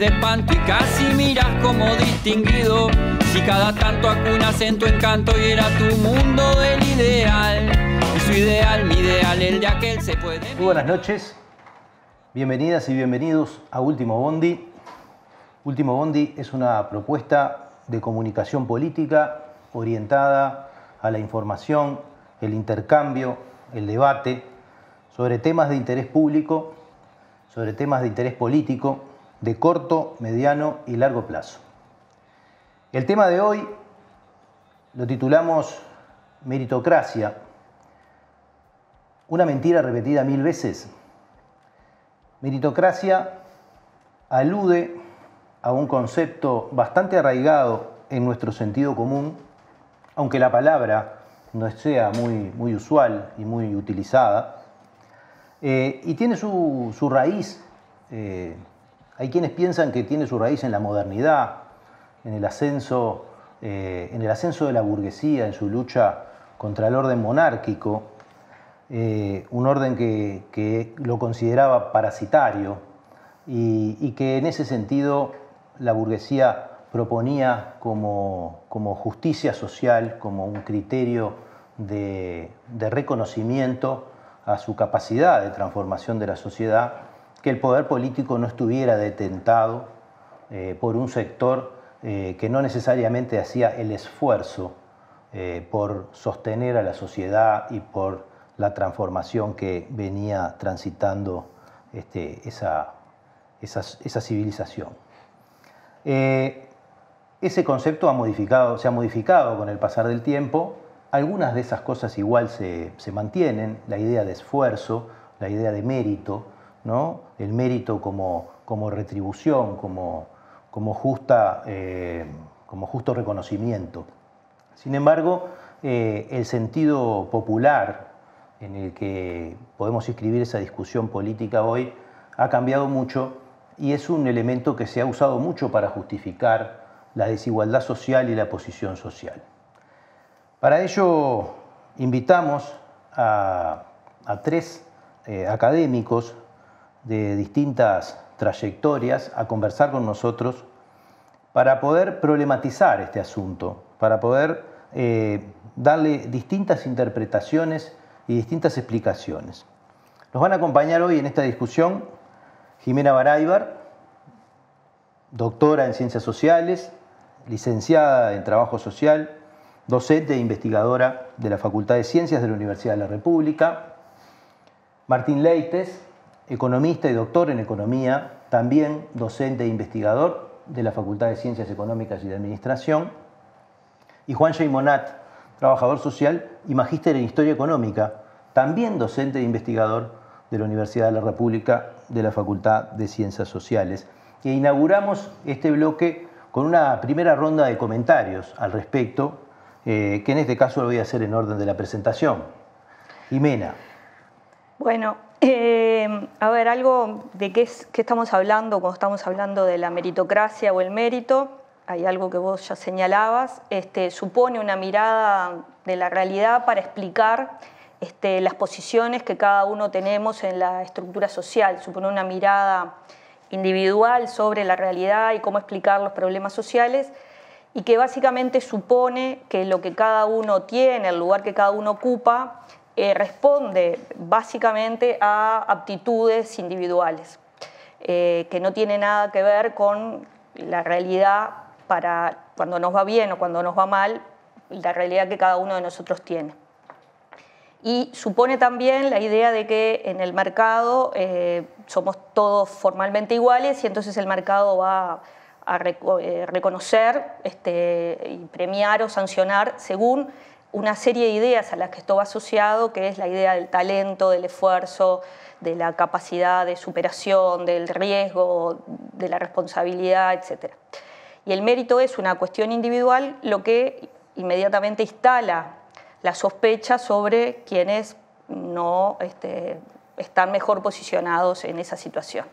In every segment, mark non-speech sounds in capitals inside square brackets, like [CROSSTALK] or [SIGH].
de espanto y casi miras como distinguido. Si cada tanto acunas en tu encanto y era tu mundo del ideal. Y su ideal, mi ideal, el de aquel se puede. Muy buenas noches, bienvenidas y bienvenidos a Último Bondi. Último Bondi es una propuesta de comunicación política orientada a la información, el intercambio, el debate sobre temas de interés público, sobre temas de interés político de corto, mediano y largo plazo. El tema de hoy lo titulamos Meritocracia, una mentira repetida mil veces. Meritocracia alude a un concepto bastante arraigado en nuestro sentido común, aunque la palabra no sea muy, muy usual y muy utilizada, eh, y tiene su, raíz, eh, hay quienes piensan que tiene su raíz en la modernidad, en el ascenso, eh, en el ascenso de la burguesía, en su lucha contra el orden monárquico, un orden que, lo consideraba parasitario y, que en ese sentido la burguesía proponía como, justicia social, como un criterio de, reconocimiento a su capacidad de transformación de la sociedad, que el poder político no estuviera detentado eh, por un sector eh, que no necesariamente hacía el esfuerzo eh, por sostener a la sociedad y por la transformación que venía transitando este, esa, esa, civilización. ese concepto ha modificado, se ha modificado con el pasar del tiempo algunas de esas cosas igual se, mantienen, la idea de esfuerzo, la idea de mérito, ¿no? el mérito como, como retribución, como, como, justa, eh, como justo reconocimiento. Sin embargo, eh, el sentido popular en el que podemos inscribir esa discusión política hoy ha cambiado mucho y es un elemento que se ha usado mucho para justificar la desigualdad social y la posición social. Para ello invitamos a, tres eh, académicos de distintas trayectorias a conversar con nosotros para poder problematizar este asunto, para poder eh, darle distintas interpretaciones y distintas explicaciones. Nos van a acompañar hoy en esta discusión Jimena Baraybar, doctora en Ciencias Sociales, licenciada en Trabajo Social, docente e investigadora de la Facultad de Ciencias de la Universidad de la República. Martín Leites, economista y doctor en economía, también docente e investigador de la Facultad de Ciencias Económicas y de Administración. Y Juan Monat, trabajador social y magíster en Historia Económica, también docente e investigador de la Universidad de la República de la Facultad de Ciencias Sociales. E inauguramos este bloque con una primera ronda de comentarios al respecto eh, que en este caso lo voy a hacer en orden de la presentación. Jimena. Bueno, eh, a ver, algo de qué, estamos hablando cuando estamos hablando de la meritocracia o el mérito, hay algo que vos ya señalabas, este, supone una mirada de la realidad para explicar este, las posiciones que cada uno tenemos en la estructura social, supone una mirada individual sobre la realidad y cómo explicar los problemas sociales y que básicamente supone que lo que cada uno tiene, el lugar que cada uno ocupa, eh, responde básicamente a aptitudes individuales, eh, que no tiene nada que ver con la realidad para cuando nos va bien o cuando nos va mal, la realidad que cada uno de nosotros tiene. Y supone también la idea de que en el mercado eh, somos todos formalmente iguales y entonces el mercado va a reconocer este, y premiar o sancionar según una serie de ideas a las que esto va asociado, que es la idea del talento, del esfuerzo, de la capacidad de superación, del riesgo, de la responsabilidad, etc. Y el mérito es una cuestión individual, lo que inmediatamente instala la sospecha sobre quienes no este, están mejor posicionados en esa situación.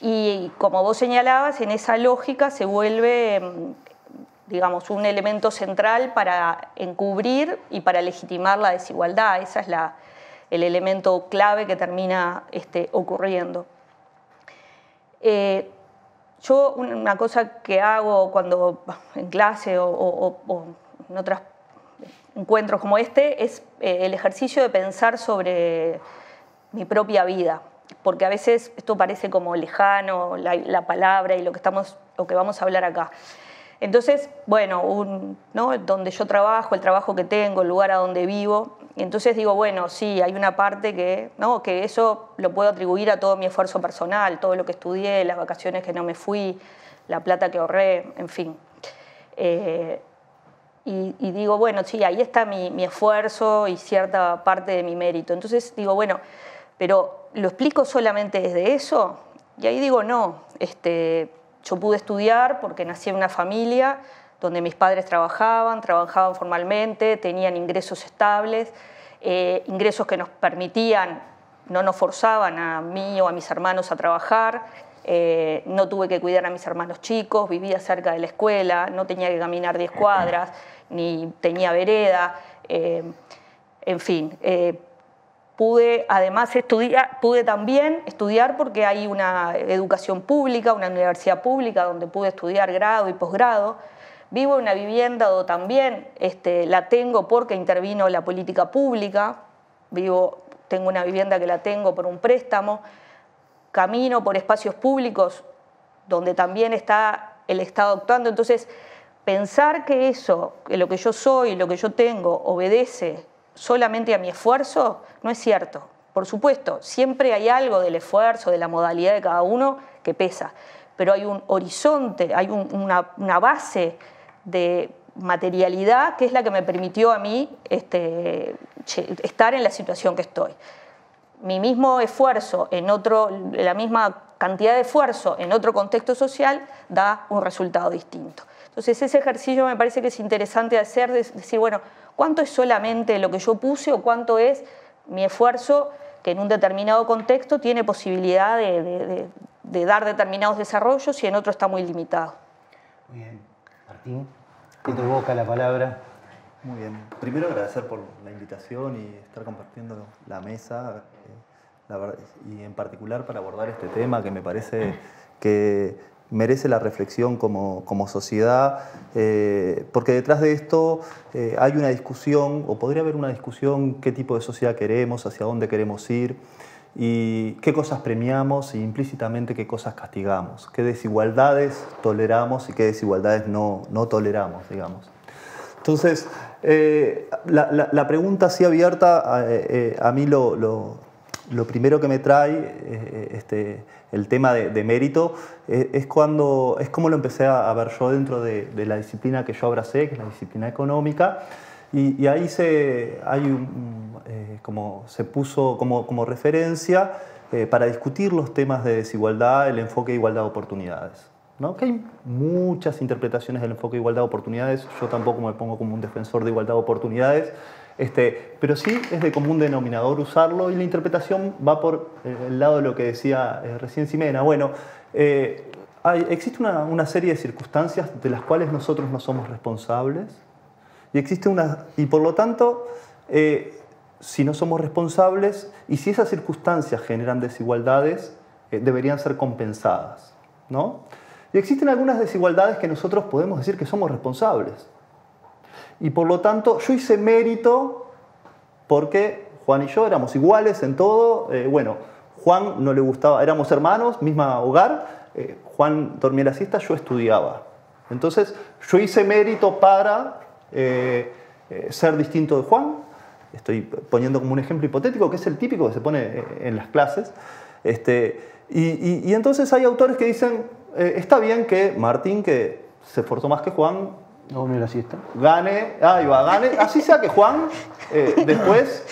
Y como vos señalabas, en esa lógica se vuelve, digamos, un elemento central para encubrir y para legitimar la desigualdad. Ese es el elemento clave que termina este, ocurriendo. Eh, yo una cosa que hago cuando en clase o, en otros encuentros como este es eh, el ejercicio de pensar sobre mi propia vida, porque a veces esto parece como lejano, la, palabra y lo que, estamos, lo que vamos a hablar acá. Entonces, bueno, ¿no? donde yo trabajo, el trabajo que tengo, el lugar a donde vivo, entonces digo, bueno, sí, hay una parte que, ¿no? que eso lo puedo atribuir a todo mi esfuerzo personal, todo lo que estudié, las vacaciones que no me fui, la plata que ahorré, en fin. Eh, y, digo, bueno, sí, ahí está mi, mi, esfuerzo y cierta parte de mi mérito. Entonces digo, bueno, pero ¿lo explico solamente desde eso? Y ahí digo, no, este, yo pude estudiar porque nací en una familia donde mis padres trabajaban, trabajaban formalmente, tenían ingresos estables, eh, ingresos que nos permitían, no nos forzaban a mí o a mis hermanos a trabajar, eh, no tuve que cuidar a mis hermanos chicos, vivía cerca de la escuela, no tenía que caminar 10 cuadras, ni tenía vereda, eh, en fin. Pude además estudiar, pude también estudiar porque hay una educación pública, una universidad pública donde pude estudiar grado y posgrado. Vivo en una vivienda donde también este, la tengo porque intervino la política pública. Vivo, tengo una vivienda que la tengo por un préstamo. Camino por espacios públicos donde también está el Estado actuando. Entonces, pensar que eso, que lo que yo soy, lo que yo tengo, obedece solamente a mi esfuerzo, no es cierto. Por supuesto, siempre hay algo del esfuerzo, de la modalidad de cada uno que pesa, pero hay un horizonte, hay una, base de materialidad que es la que me permitió a mí este, estar en la situación que estoy. Mi mismo esfuerzo en otro, la misma cantidad de esfuerzo en otro contexto social da un resultado distinto. Entonces ese ejercicio me parece que es interesante hacer, decir, bueno, ¿cuánto es solamente lo que yo puse o cuánto es mi esfuerzo que en un determinado contexto tiene posibilidad de, de dar determinados desarrollos y en otro está muy limitado? Muy bien. Martín. Te boca la palabra. Muy bien. Primero agradecer por la invitación y estar compartiendo la mesa, eh, y en particular para abordar este tema que me parece que merece la reflexión como, sociedad, eh, porque detrás de esto eh, hay una discusión, o podría haber una discusión, qué tipo de sociedad queremos, hacia dónde queremos ir y qué cosas premiamos e implícitamente qué cosas castigamos, qué desigualdades toleramos y qué desigualdades no, no toleramos, digamos. Entonces, eh, la, pregunta así abierta, a mí lo, primero que me trae este, el tema de, mérito es, cuando, es como lo empecé a, ver yo dentro de, de, la disciplina que yo abracé, que es la disciplina económica, y, ahí se, hay eh, como se puso como, como referencia eh, para discutir los temas de desigualdad, el enfoque de igualdad de oportunidades. ¿no? Que hay muchas interpretaciones del enfoque de igualdad de oportunidades, yo tampoco me pongo como un defensor de igualdad de oportunidades, este, pero sí es de común denominador usarlo y la interpretación va por eh, el lado de lo que decía recién Simena. Bueno, hay, existe una, serie de circunstancias de las cuales nosotros no somos responsables, y existe una. Y por lo tanto, eh, si no somos responsables y si esas circunstancias generan desigualdades, eh, deberían ser compensadas. ¿no? Y existen algunas desigualdades que nosotros podemos decir que somos responsables. Y por lo tanto, yo hice mérito porque Juan y yo éramos iguales en todo. Eh, bueno, Juan no le gustaba, éramos hermanos, misma hogar. Juan dormía la siesta, yo estudiaba. Entonces, yo hice mérito para eh, eh, ser distinto de Juan. Estoy poniendo como un ejemplo hipotético, que es el típico que se pone eh, en las clases. Este, y, entonces hay autores que dicen, está bien que Martín, que se esforzó más que Juan, no, mira, así está. Gane, ahí va, gane. Así sea que Juan después,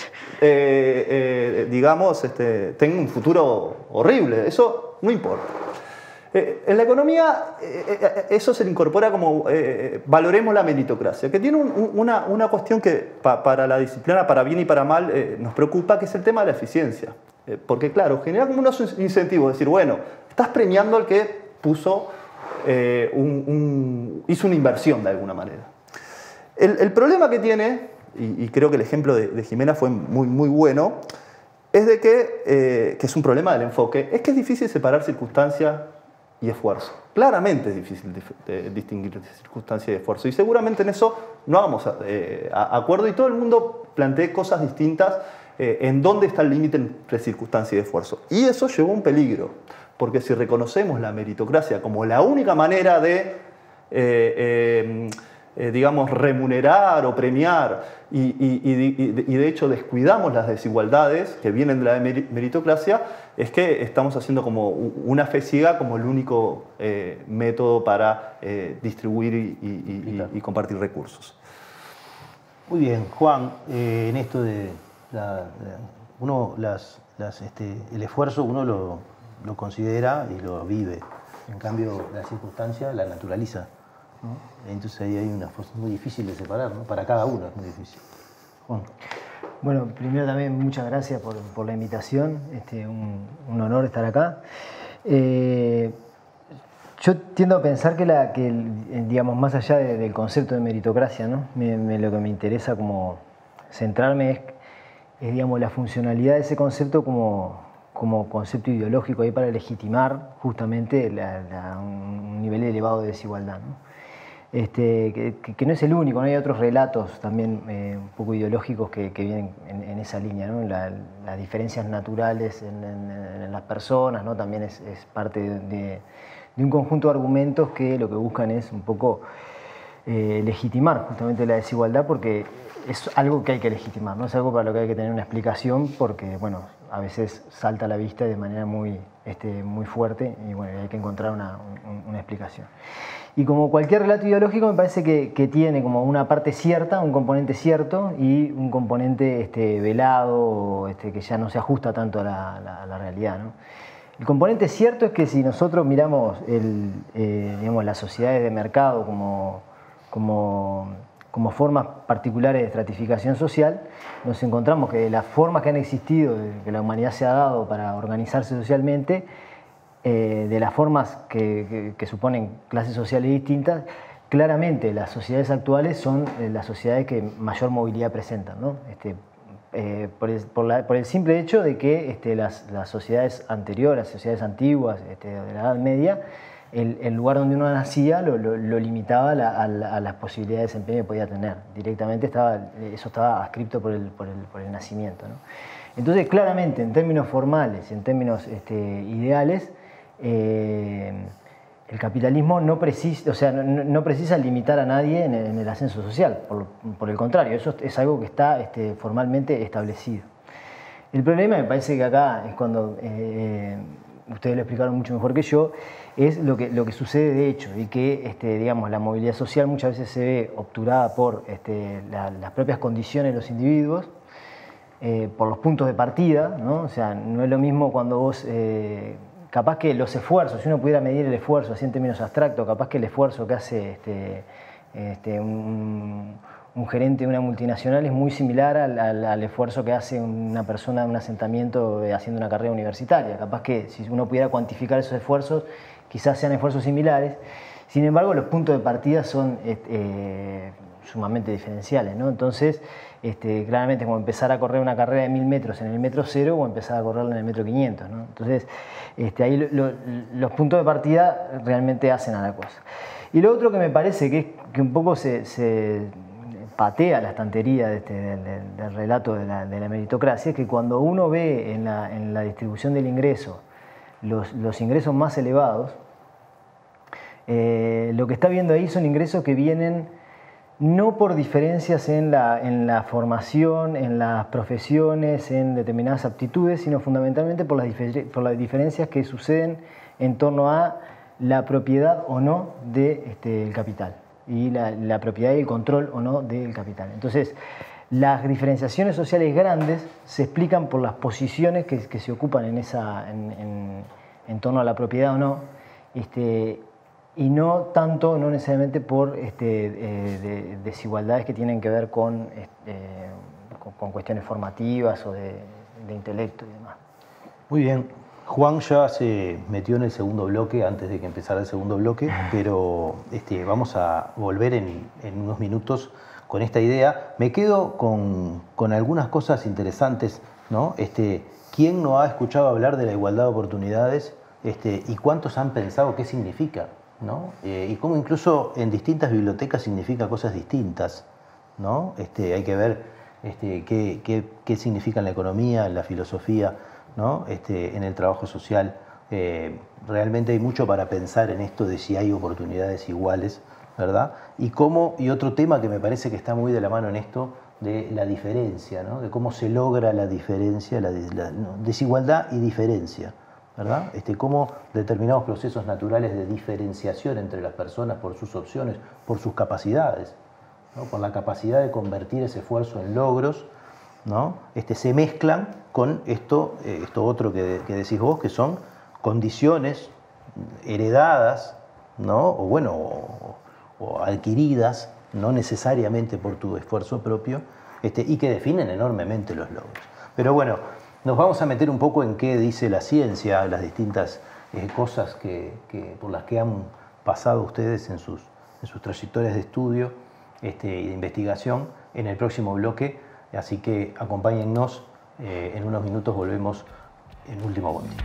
digamos, este, tenga un futuro horrible. Eso no importa. Eh, en la economía eh, eh, eso se le incorpora como valoremos la meritocracia, que tiene una, una, cuestión que para la disciplina, para bien y para mal, nos preocupa, que es el tema de la eficiencia. porque claro, genera como unos incentivos, decir, bueno, estás premiando al que puso, un, hizo una inversión de alguna manera. El, problema que tiene, y, creo que el ejemplo de, Jimena fue muy, muy bueno, es de que, que es un problema del enfoque, es que es difícil separar circunstancia y esfuerzo. Claramente es difícil distinguir circunstancia y esfuerzo. Y seguramente en eso no vamos eh, a, acuerdo y todo el mundo plantea cosas distintas eh, en dónde está el límite entre circunstancia y esfuerzo. Y eso llevó un peligro, porque si reconocemos la meritocracia como la única manera de eh, eh, digamos, remunerar o premiar y, de hecho descuidamos las desigualdades que vienen de la meritocracia, es que estamos haciendo como una fe ciega como el único eh, método para eh, distribuir y, compartir recursos. Muy bien, Juan, en esto de uno las, este, el esfuerzo uno lo, lo considera y lo vive. En cambio, la circunstancia la naturaliza. Entonces ahí hay una fuerza muy difícil de separar, ¿no? para cada uno es muy difícil. Bueno, primero también muchas gracias por, la invitación, este, un, honor estar acá. Eh, yo tiendo a pensar que, la, que digamos, más allá del concepto de meritocracia, ¿no? lo que me interesa como centrarme es, digamos, la funcionalidad de ese concepto como, como concepto ideológico ahí para legitimar justamente un nivel elevado de desigualdad. Este, que, no es el único, hay otros relatos también eh, un poco ideológicos que, vienen en, esa línea, ¿no? las diferencias naturales en, las personas, ¿no? también es, parte de, un conjunto de argumentos que lo que buscan es un poco eh, legitimar justamente la desigualdad porque es algo que hay que legitimar, ¿no? es algo para lo que hay que tener una explicación porque bueno, a veces salta a la vista de manera muy, este, muy fuerte y bueno, hay que encontrar una, una explicación. Y como cualquier relato ideológico, me parece que, tiene como una parte cierta, un componente cierto y un componente este, velado, este, que ya no se ajusta tanto a la, realidad. El componente cierto es que si nosotros miramos el, eh, digamos, las sociedades de mercado como, como, como, formas particulares de estratificación social, nos encontramos que las formas que han existido, que la humanidad se ha dado para organizarse socialmente, eh, de las formas que, suponen clases sociales distintas, claramente las sociedades actuales son eh, las sociedades que mayor movilidad presentan. Este, eh, por, el, simple hecho de que este, las, sociedades anteriores, las sociedades antiguas este, de la Edad Media, el, lugar donde uno nacía lo, limitaba a, las posibilidades de desempeño que podía tener. Directamente estaba, eso estaba adscripto por el, nacimiento. Entonces, claramente, en términos formales, en términos ideales, eh, el capitalismo no precisa, o sea, no, precisa limitar a nadie en el, ascenso social, por, el contrario, eso es algo que está este, formalmente establecido. El problema, me parece que acá es cuando, eh, ustedes lo explicaron mucho mejor que yo, es lo que, lo que sucede de hecho y que este, digamos, la movilidad social muchas veces se ve obturada por este, las propias condiciones de los individuos, eh, por los puntos de partida, ¿no? o sea, no es lo mismo cuando vos capaz que los esfuerzos, si uno pudiera medir el esfuerzo así en términos abstractos, capaz que el esfuerzo que hace este, este, un, gerente de una multinacional es muy similar al, esfuerzo que hace una persona de un asentamiento haciendo una carrera universitaria. Capaz que si uno pudiera cuantificar esos esfuerzos, quizás sean esfuerzos similares. Sin embargo, los puntos de partida son este, sumamente diferenciales. ¿no? Entonces, este, claramente como empezar a correr una carrera de mil metros en el metro cero o empezar a correrla en el metro 500. ¿no? Entonces, este, ahí los puntos de partida realmente hacen a la cosa. Y lo otro que me parece que, que un poco se, patea la estantería este, del, relato de la, meritocracia es que cuando uno ve en la, distribución del ingreso los, ingresos más elevados, eh, lo que está viendo ahí son ingresos que vienen no por diferencias en la, formación, en las profesiones, en determinadas aptitudes, sino fundamentalmente por las, diferencias que suceden en torno a la propiedad o no del este, capital y la, propiedad y el control o no del capital. Entonces, las diferenciaciones sociales grandes se explican por las posiciones que, se ocupan en, esa, en, torno a la propiedad o no, este, y no tanto, no necesariamente por este, eh, desigualdades que tienen que ver con, este, con, cuestiones formativas o de, intelecto y demás. Muy bien. Juan ya se metió en el segundo bloque antes de que empezara el segundo bloque, [LAUGHS] pero este, vamos a volver en, unos minutos con esta idea. Me quedo con, con algunas cosas interesantes. ¿no? Este, ¿Quién no ha escuchado hablar de la igualdad de oportunidades? Este, ¿Y cuántos han pensado qué significa? ¿no? Eh, y cómo incluso en distintas bibliotecas significa cosas distintas. ¿no? Este, hay que ver este, qué, qué, qué, significa en la economía, en la filosofía, ¿no? este, en el trabajo social. Eh, realmente hay mucho para pensar en esto de si hay oportunidades iguales, ¿verdad? Y, cómo, y otro tema que me parece que está muy de la mano en esto, de la diferencia, ¿no? de cómo se logra la diferencia, la, desigualdad y diferencia. ¿verdad? Este, cómo determinados procesos naturales de diferenciación entre las personas por sus opciones, por sus capacidades, por la capacidad de convertir ese esfuerzo en logros, ¿no? este, se mezclan con esto, eh, esto otro que, que, decís vos, que son condiciones heredadas, ¿no? o bueno, o, adquiridas no necesariamente por tu esfuerzo propio, este, y que definen enormemente los logros. Pero bueno, nos vamos a meter un poco en qué dice la ciencia, las distintas eh, cosas que, por las que han pasado ustedes en sus, en sus trayectorias de estudio este, y de investigación en el próximo bloque. Así que acompáñennos, eh, en unos minutos volvemos en último bondi.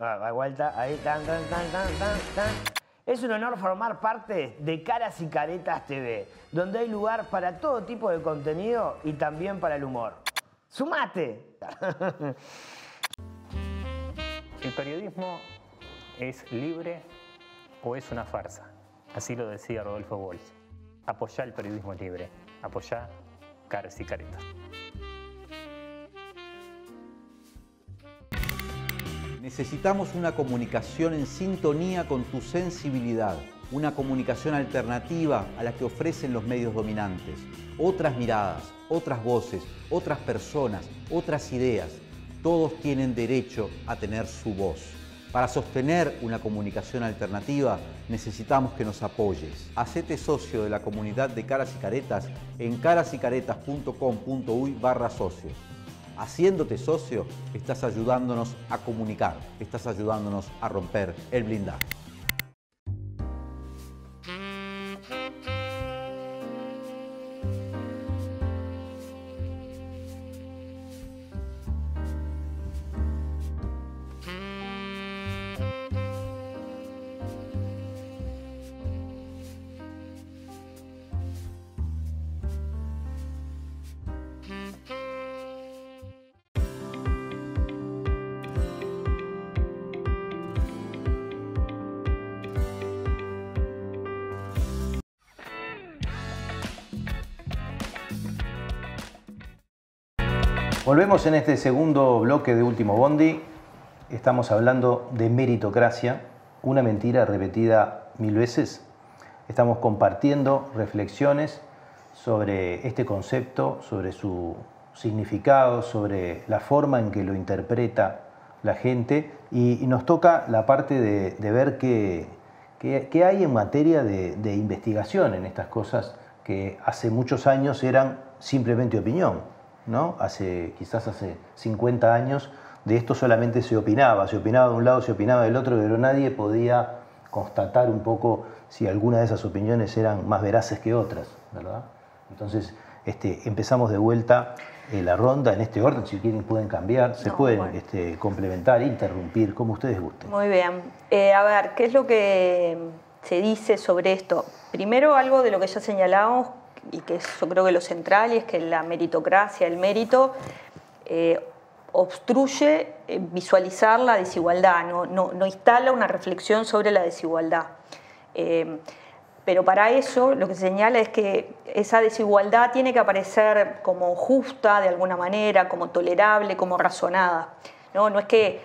Ah, vuelta, ahí, tan, tan, tan, tan, tan. Es un honor formar parte de Caras y Caretas TV, donde hay lugar para todo tipo de contenido y también para el humor. ¡Sumate! [LAUGHS] ¿El periodismo es libre o es una farsa? Así lo decía Rodolfo Walsh. Apoyá el periodismo libre. Apoyá Caras y Caretas. Necesitamos una comunicación en sintonía con tu sensibilidad, una comunicación alternativa a la que ofrecen los medios dominantes, otras miradas, otras voces, otras personas, otras ideas. Todos tienen derecho a tener su voz. Para sostener una comunicación alternativa necesitamos que nos apoyes. Hacete socio de la comunidad de Caras y Caretas en carasycaretas.com.uy barra socios. Haciéndote socio, estás ayudándonos a comunicar, estás ayudándonos a romper el blindaje. Volvemos en este segundo bloque de Último Bondi. Estamos hablando de meritocracia, una mentira repetida mil veces. Estamos compartiendo reflexiones sobre este concepto, sobre su significado, sobre la forma en que lo interpreta la gente y, nos toca la parte de, ver qué, hay en materia de, de investigación en estas cosas que hace muchos años eran simplemente opinión ¿no? Hace, quizás hace 50 años, de esto solamente se opinaba, se opinaba de un lado, se opinaba del otro, pero nadie podía constatar un poco si alguna de esas opiniones eran más veraces que otras, ¿verdad? Entonces, este, empezamos de vuelta eh, la ronda en este orden, si quieren pueden cambiar, se pueden este, complementar, interrumpir, como ustedes gusten. Muy bien. Eh, a ver, ¿qué es lo que se dice sobre esto? Primero algo de lo que ya señalamos, y que yo creo que lo central, y es que la meritocracia, el mérito, eh, obstruye eh, visualizar la desigualdad, no, no, instala una reflexión sobre la desigualdad. Eh, pero para eso lo que se señala es que esa desigualdad tiene que aparecer como justa de alguna manera, como tolerable, como razonada. No, no es que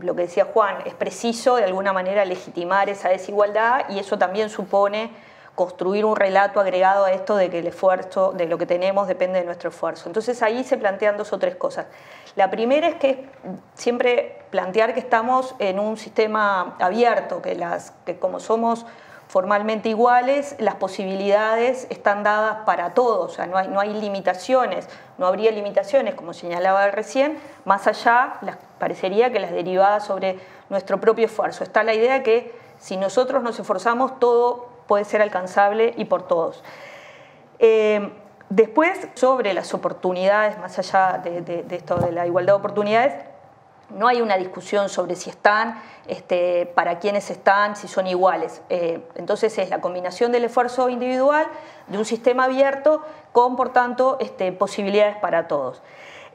lo que decía Juan, es preciso de alguna manera legitimar esa desigualdad y eso también supone construir un relato agregado a esto de que el esfuerzo, de lo que tenemos, depende de nuestro esfuerzo. Entonces ahí se plantean dos o tres cosas. La primera es que siempre plantear que estamos en un sistema abierto, que, las, que como somos formalmente iguales, las posibilidades están dadas para todos, o sea, no hay, no hay limitaciones, no habría limitaciones, como señalaba recién, más allá, parecería que las derivadas sobre nuestro propio esfuerzo. Está la idea que si nosotros nos esforzamos, todo puede ser alcanzable y por todos. Eh, Después, sobre las oportunidades, más allá de, esto de la igualdad de oportunidades, no hay una discusión sobre si están, este, para quiénes están, si son iguales. Eh, entonces es la combinación del esfuerzo individual, de un sistema abierto, con, por tanto, este, posibilidades para todos.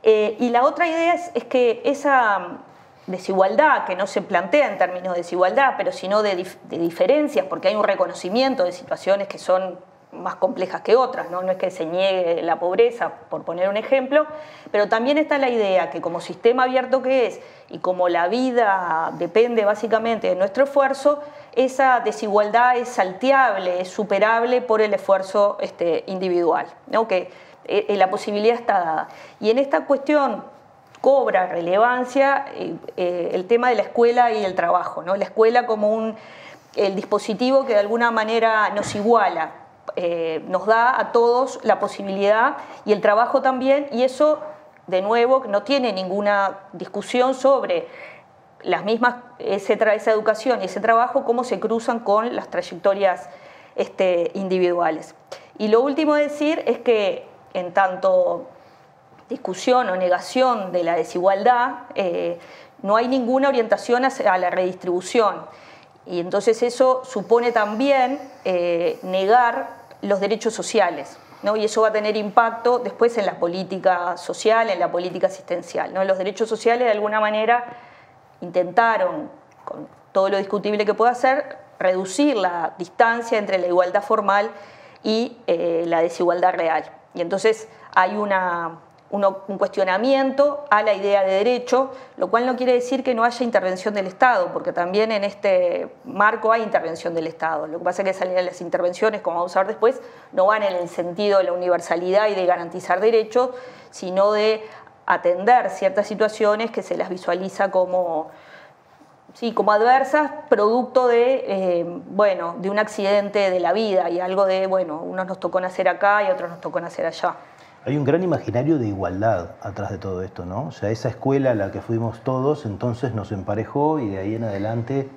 Eh, y la otra idea es, que esa desigualdad, que no se plantea en términos de desigualdad, pero sino de, de diferencias, porque hay un reconocimiento de situaciones que son más complejas que otras, ¿no? no es que se niegue la pobreza, por poner un ejemplo, pero también está la idea que como sistema abierto que es y como la vida depende básicamente de nuestro esfuerzo, esa desigualdad es salteable, es superable por el esfuerzo este, individual, ¿no? que eh, la posibilidad está dada. Y en esta cuestión cobra relevancia eh, el tema de la escuela y el trabajo, ¿no? la escuela como un, el dispositivo que de alguna manera nos iguala, eh, nos da a todos la posibilidad y el trabajo también, y eso, de nuevo, no tiene ninguna discusión sobre las mismas, esa educación y ese trabajo, cómo se cruzan con las trayectorias este, individuales. Y lo último a decir es que en tanto discusión o negación de la desigualdad, eh, no hay ninguna orientación a la redistribución. Y entonces eso supone también eh, negar los derechos sociales. ¿no? Y eso va a tener impacto después en la política social, en la política asistencial. ¿no? Los derechos sociales de alguna manera intentaron, con todo lo discutible que pueda ser, reducir la distancia entre la igualdad formal y eh, la desigualdad real. Y entonces hay una, un cuestionamiento a la idea de derecho, lo cual no quiere decir que no haya intervención del Estado, porque también en este marco hay intervención del Estado. Lo que pasa es que las intervenciones, como vamos a ver después, no van en el sentido de la universalidad y de garantizar derechos, sino de atender ciertas situaciones que se las visualiza como, sí, como adversas, producto de, eh, bueno, de un accidente de la vida y algo de, bueno, unos nos tocó nacer acá y otros nos tocó nacer allá. Hay un gran imaginario de igualdad atrás de todo esto, ¿no? O sea, esa escuela a la que fuimos todos, entonces nos emparejó y de ahí en adelante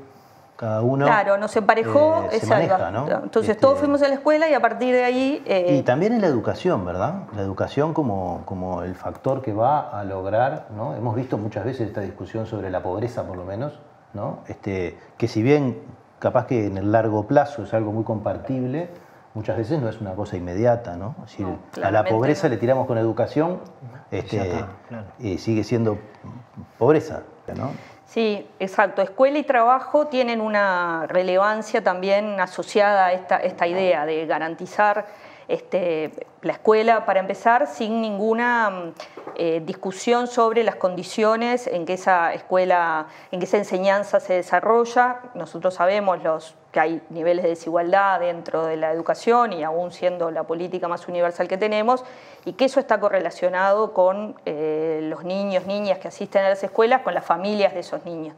cada uno. Claro, nos emparejó, eh, se maneja, ¿no? Entonces este, todos fuimos a la escuela y a partir de ahí. Eh, y también en la educación, ¿verdad? La educación como, como el factor que va a lograr, ¿no? Hemos visto muchas veces esta discusión sobre la pobreza, por lo menos, ¿no? Este, que si bien capaz que en el largo plazo es algo muy compartible muchas veces no es una cosa inmediata, ¿no? a la pobreza le tiramos con educación este, y sigue siendo pobreza, ¿no? Sí, exacto. Escuela y trabajo tienen una relevancia también asociada a esta, esta idea de garantizar este, la escuela, para empezar, sin ninguna mm, eh, discusión sobre las condiciones en que esa escuela, en que esa enseñanza se desarrolla. Nosotros sabemos los, que hay niveles de desigualdad dentro de la educación y aún siendo la política más universal que tenemos, y que eso está correlacionado con eh, los niños, niñas que asisten a las escuelas, con las familias de esos niños.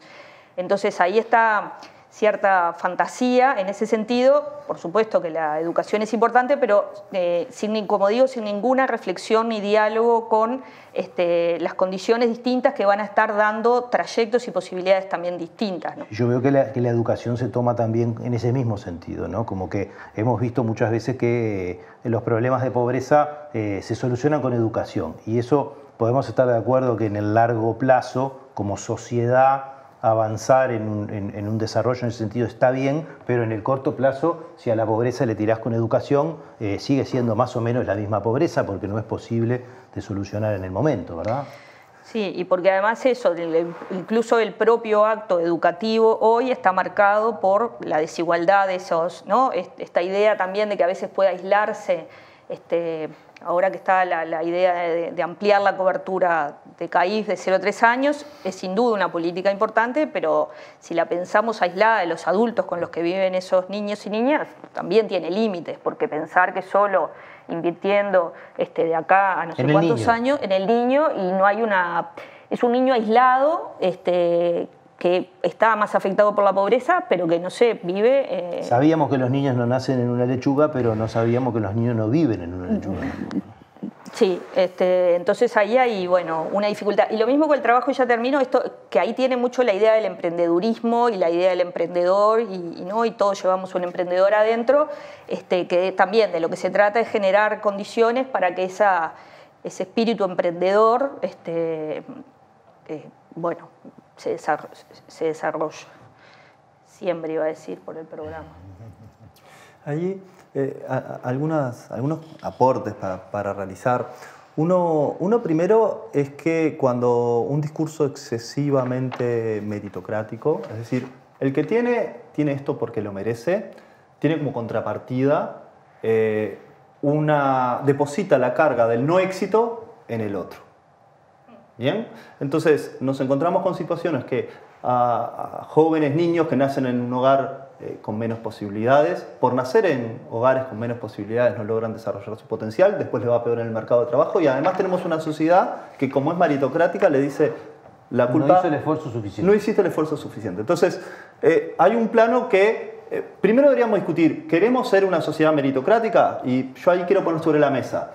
Entonces ahí está cierta fantasía en ese sentido. Por supuesto que la educación es importante, pero eh, sin, como digo, sin ninguna reflexión ni diálogo con este, las condiciones distintas que van a estar dando trayectos y posibilidades también distintas. Yo veo que la, educación se toma también en ese mismo sentido, ¿no? como que hemos visto muchas veces que eh, los problemas de pobreza eh, se solucionan con educación y eso podemos estar de acuerdo que en el largo plazo, como sociedad, avanzar en un, desarrollo en ese sentido está bien, pero en el corto plazo, si a la pobreza le tirás con educación, eh, sigue siendo más o menos la misma pobreza porque no es posible de solucionar en el momento, ¿verdad? Sí, y porque además eso, incluso el propio acto educativo hoy está marcado por la desigualdad de esos, ¿no? Esta idea también de que a veces puede aislarse este, ahora que está la, idea de, ampliar la cobertura de CAIF de 0 a 3 años, es sin duda una política importante, pero si la pensamos aislada de los adultos con los que viven esos niños y niñas, también tiene límites, porque pensar que solo invirtiendo este, de acá a no sé cuántos años en el niño y no hay una... Es un niño aislado este, que está más afectado por la pobreza, pero que no sé, vive... Eh, sabíamos que los niños no nacen en una lechuga, pero no sabíamos que los niños no viven en una lechuga. Sí, este, entonces ahí hay bueno, una dificultad. Y lo mismo con el trabajo, ya termino, esto, que ahí tiene mucho la idea del emprendedurismo y la idea del emprendedor, y, ¿no? y todos llevamos un emprendedor adentro, este, que también de lo que se trata es generar condiciones para que esa, ese espíritu emprendedor este, eh, bueno, se desarrolle, se. Siempre iba a decir por el programa. [LAUGHS] Allí eh, algunas, algunos aportes para, realizar. Uno, uno, primero es que cuando un discurso excesivamente meritocrático, es decir, el que tiene, tiene esto porque lo merece, tiene como contrapartida eh, una, deposita la carga del no éxito en el otro. ¿Bien? Entonces nos encontramos con situaciones que a jóvenes, niños que nacen en un hogar eh, con menos posibilidades. Por nacer en hogares con menos posibilidades no logran desarrollar su potencial, después le va peor en el mercado de trabajo y además tenemos una sociedad que como es meritocrática le dice la culpa... No hizo el esfuerzo suficiente. No hiciste el esfuerzo suficiente. Entonces, eh, hay un plano que eh, primero deberíamos discutir, ¿queremos ser una sociedad meritocrática? Y yo ahí quiero poner sobre la mesa.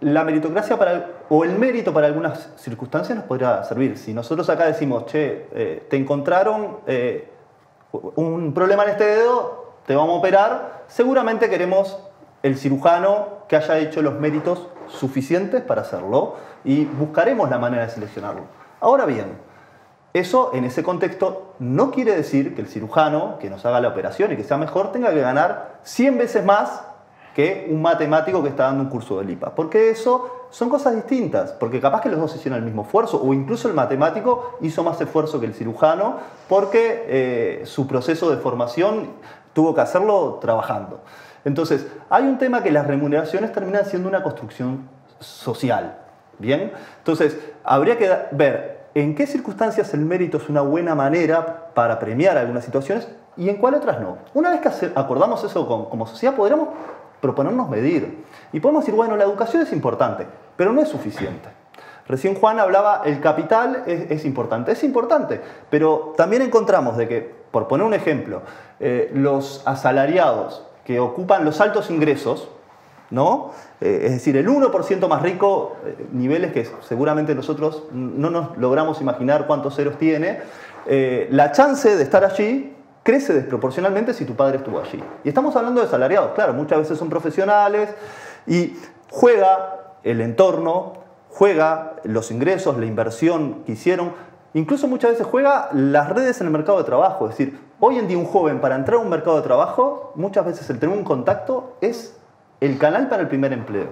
La meritocracia para, o el mérito para algunas circunstancias nos podría servir. Si nosotros acá decimos, che, te encontraron un problema en este dedo, te vamos a operar, seguramente queremos el cirujano que haya hecho los méritos suficientes para hacerlo y buscaremos la manera de seleccionarlo. Ahora bien, eso en ese contexto no quiere decir que el cirujano que nos haga la operación y que sea mejor tenga que ganar 100 veces más que un matemático que está dando un curso de LIPA. Porque eso son cosas distintas, porque capaz que los dos hicieron el mismo esfuerzo, o incluso el matemático hizo más esfuerzo que el cirujano, porque eh, su proceso de formación tuvo que hacerlo trabajando. Entonces, hay un tema que las remuneraciones terminan siendo una construcción social. ¿Bien? Entonces, habría que ver en qué circunstancias el mérito es una buena manera para premiar algunas situaciones y en cuáles otras no. Una vez que acordamos eso como sociedad, podríamos proponernos medir. Y podemos decir, bueno, la educación es importante, pero no es suficiente. Recién Juan hablaba, el capital es, importante, es importante, pero también encontramos de que, por poner un ejemplo, eh, los asalariados que ocupan los altos ingresos, ¿no? Eh, es decir, el 1% más rico, eh, niveles que seguramente nosotros no nos logramos imaginar cuántos ceros tiene, la chance de estar allí crece desproporcionalmente si tu padre estuvo allí. Y estamos hablando de salariados, claro, muchas veces son profesionales y juega el entorno, juega los ingresos, la inversión que hicieron, incluso muchas veces juega las redes en el mercado de trabajo. Es decir, hoy en día un joven para entrar a un mercado de trabajo, muchas veces el tener un contacto es el canal para el primer empleo.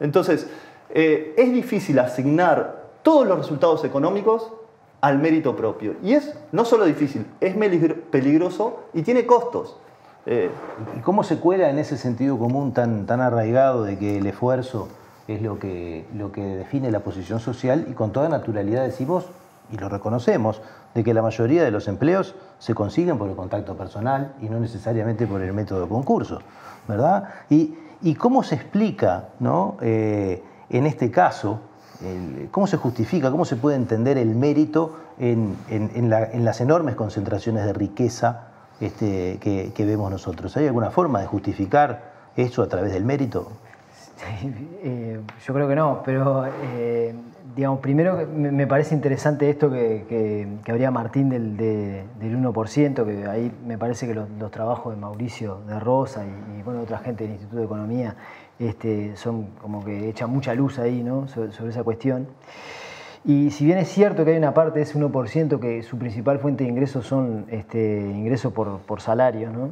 Entonces, eh, es difícil asignar todos los resultados económicos al mérito propio. Y es no solo difícil, es peligroso y tiene costos. Eh, ¿Y cómo se cuela en ese sentido común tan, tan arraigado de que el esfuerzo es lo que, lo que define la posición social y con toda naturalidad decimos, y lo reconocemos, de que la mayoría de los empleos se consiguen por el contacto personal y no necesariamente por el método concurso, ¿verdad? Y, cómo se explica, ¿no? Eh, en este caso, cómo se justifica, cómo se puede entender el mérito en, las enormes concentraciones de riqueza este, que, vemos nosotros. ¿Hay alguna forma de justificar eso a través del mérito? [LAUGHS] Eh, yo creo que no, pero eh, digamos, primero me parece interesante esto que, habría Martín del, 1%, que ahí me parece que los, trabajos de Mauricio de Rosa y, y, bueno, otra gente del Instituto de Economía este, son como que echan mucha luz ahí ¿no? sobre, esa cuestión. Y si bien es cierto que hay una parte ese 1% que su principal fuente de ingresos son este, ingresos por, por salarios, ¿no?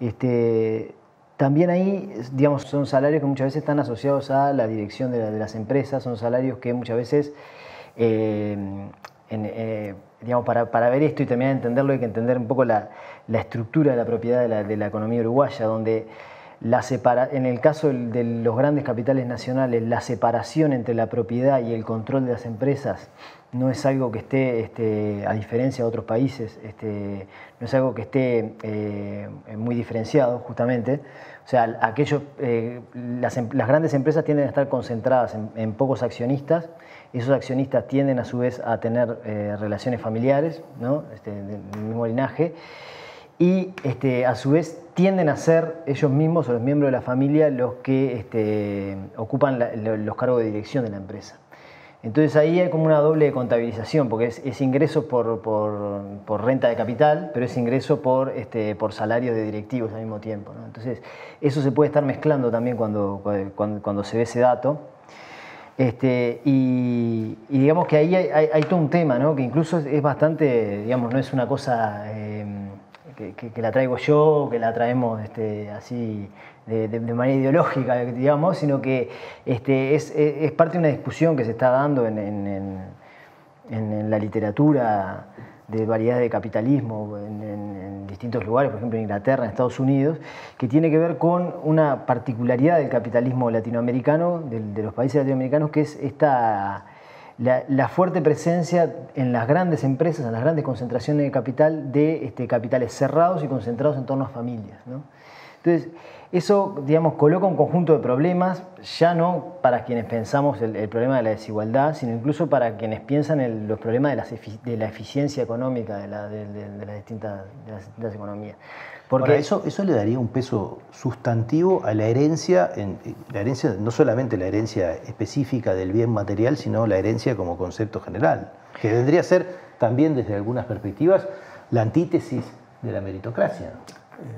este, también ahí, digamos, son salarios que muchas veces están asociados a la dirección de, las empresas, son salarios que muchas veces, eh, eh, digamos, para, para, ver esto y de entenderlo hay que entender un poco la, la estructura de la propiedad de la economía uruguaya, donde en el caso de los grandes capitales nacionales, la separación entre la propiedad y el control de las empresas no es algo que esté, este, a diferencia de otros países, este, no es algo que esté eh, muy diferenciado justamente. O sea, aquellos, eh, em, las, grandes empresas tienden a estar concentradas en, pocos accionistas, esos accionistas tienden a su vez a tener eh, relaciones familiares, ¿no? este, del mismo linaje, y este, a su vez tienden a ser ellos mismos o los miembros de la familia los que este, ocupan los cargos de dirección de la empresa. Entonces ahí hay como una doble contabilización, porque es, ingreso por, renta de capital, pero es ingreso por, este, por salario de directivos al mismo tiempo. Entonces eso se puede estar mezclando también cuando, cuando, se ve ese dato. Este, y, digamos que ahí hay, todo un tema, ¿no? que incluso es bastante, digamos, no es una cosa eh, que, la traigo yo, que la traemos este, así de, manera ideológica, digamos, sino que este, es, parte de una discusión que se está dando en, la literatura de variedades de capitalismo en, distintos lugares, por ejemplo en Inglaterra, en Estados Unidos, que tiene que ver con una particularidad del capitalismo latinoamericano, de, los países latinoamericanos, que es esta, la, fuerte presencia en las grandes empresas, en las grandes concentraciones de capital, de este, capitales cerrados y concentrados en torno a familias. Entonces, eso, digamos, coloca un conjunto de problemas, ya no para quienes pensamos el, problema de la desigualdad, sino incluso para quienes piensan en los problemas de la, eficiencia económica de, las distintas, economías. Porque eso, eso le daría un peso sustantivo a la herencia, en, la herencia, no solamente la herencia específica del bien material, sino la herencia como concepto general, que vendría a ser también desde algunas perspectivas la antítesis de la meritocracia.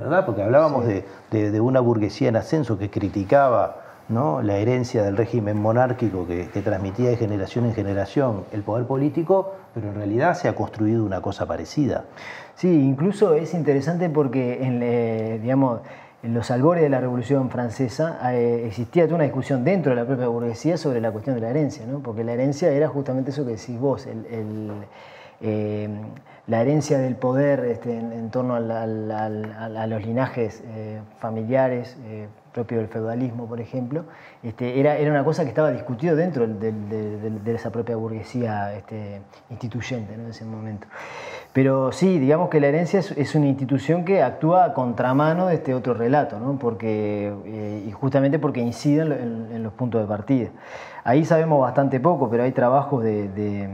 ¿verdad? Porque hablábamos de, una burguesía en ascenso que criticaba ¿no? la herencia del régimen monárquico que, transmitía de generación en generación el poder político, pero en realidad se ha construido una cosa parecida. Sí, incluso es interesante porque en, eh, digamos, en los albores de la Revolución Francesa eh, existía toda una discusión dentro de la propia burguesía sobre la cuestión de la herencia, ¿no? porque la herencia era justamente eso que decís vos, el, eh, la herencia del poder este, en, torno a, los linajes eh, familiares eh, propios del feudalismo, por ejemplo, este, era, era, una cosa que estaba discutido dentro de, esa propia burguesía este, instituyente en ese momento. Pero sí, digamos que la herencia es, una institución que actúa a contramano de este otro relato, ¿no? porque, eh, y justamente porque incide en, los puntos de partida. Ahí sabemos bastante poco, pero hay trabajos de,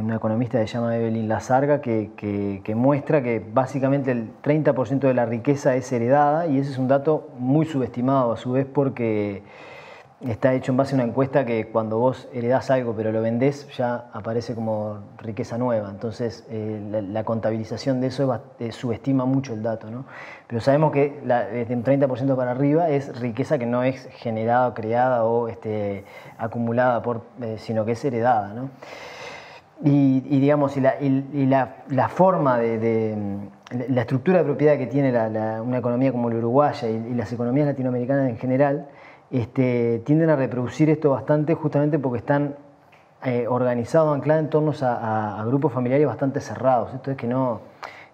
una economista que se llama Evelyn Lazarga que, que, muestra que básicamente el 30% de la riqueza es heredada y ese es un dato muy subestimado a su vez porque está hecho en base a una encuesta que cuando vos heredás algo pero lo vendés ya aparece como riqueza nueva. Entonces eh, la, contabilización de eso eh, subestima mucho el dato. ¿no? Pero sabemos que desde un 30% para arriba es riqueza que no es generada, creada o este, acumulada, por, eh, sino que es heredada. ¿no? Y, digamos, y la, y la, forma de, la estructura de propiedad que tiene una economía como la uruguaya y las economías latinoamericanas en general, este, tienden a reproducir esto bastante justamente porque están eh, organizados, anclados en torno a, grupos familiares bastante cerrados. Esto es que no,